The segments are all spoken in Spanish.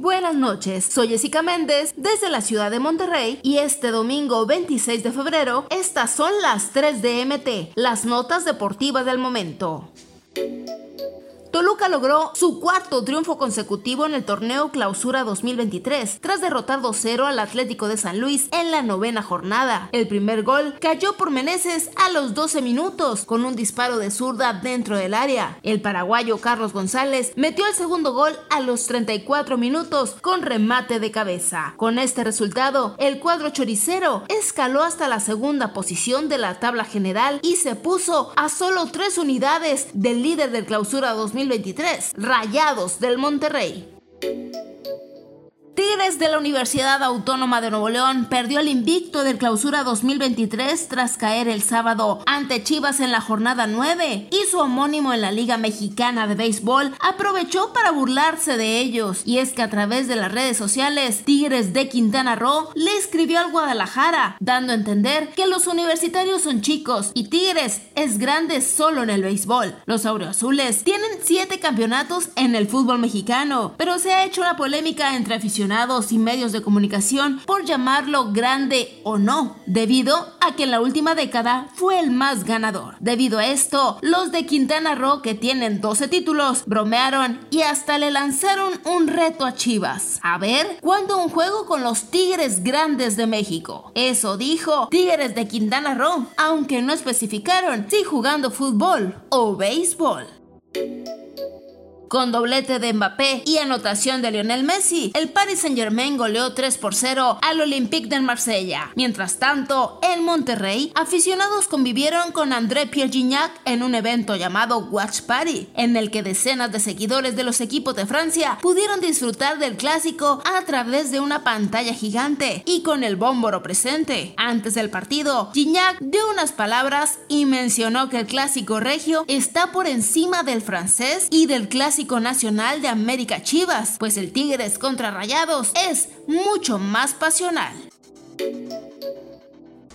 Buenas noches, soy Jessica Méndez desde la ciudad de Monterrey y este domingo 26 de febrero estas son las 3 de MT, las notas deportivas del momento. Toluca logró su cuarto triunfo consecutivo en el torneo Clausura 2023, tras derrotar 2-0 al Atlético de San Luis en la novena jornada. El primer gol cayó por Meneses a los 12 minutos, con un disparo de zurda dentro del área. El paraguayo Carlos González metió el segundo gol a los 34 minutos con remate de cabeza. Con este resultado, el cuadro choricero escaló hasta la segunda posición de la tabla general y se puso a solo tres unidades del líder del Clausura 2023 2023, Rayados del Monterrey. Tigres de la Universidad Autónoma de Nuevo León perdió el invicto del clausura 2023 tras caer el sábado ante Chivas en la jornada 9 y su homónimo en la Liga Mexicana de Béisbol aprovechó para burlarse de ellos. Y es que a través de las redes sociales, Tigres de Quintana Roo le escribió al Guadalajara, dando a entender que los universitarios son chicos y Tigres es grande solo en el béisbol. Los aureoazules tienen 7 campeonatos en el fútbol mexicano, pero se ha hecho una polémica entre aficionados y medios de comunicación por llamarlo grande o no, debido a que en la última década fue el más ganador. Debido a esto, los de Quintana Roo, que tienen 12 títulos, bromearon y hasta le lanzaron un reto a Chivas. A ver, ¿cuándo un juego con los Tigres Grandes de México? Eso dijo Tigres de Quintana Roo, aunque no especificaron si jugando fútbol o béisbol. Con doblete de Mbappé y anotación de Lionel Messi, el Paris Saint-Germain goleó 3 por 0 al Olympique de Marsella. Mientras tanto, en Monterrey, aficionados convivieron con André Pierre Gignac en un evento llamado Watch Party, en el que decenas de seguidores de los equipos de Francia pudieron disfrutar del clásico a través de una pantalla gigante y con el bómboro presente. Antes del partido, Gignac dio unas palabras y mencionó que el clásico regio está por encima del francés y del nacional de América Chivas, pues el Tigres contra Rayados es mucho más pasional.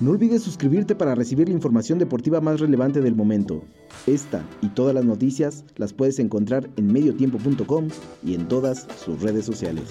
No olvides suscribirte para recibir la información deportiva más relevante del momento. Esta y todas las noticias las puedes encontrar en mediotiempo.com y en todas sus redes sociales.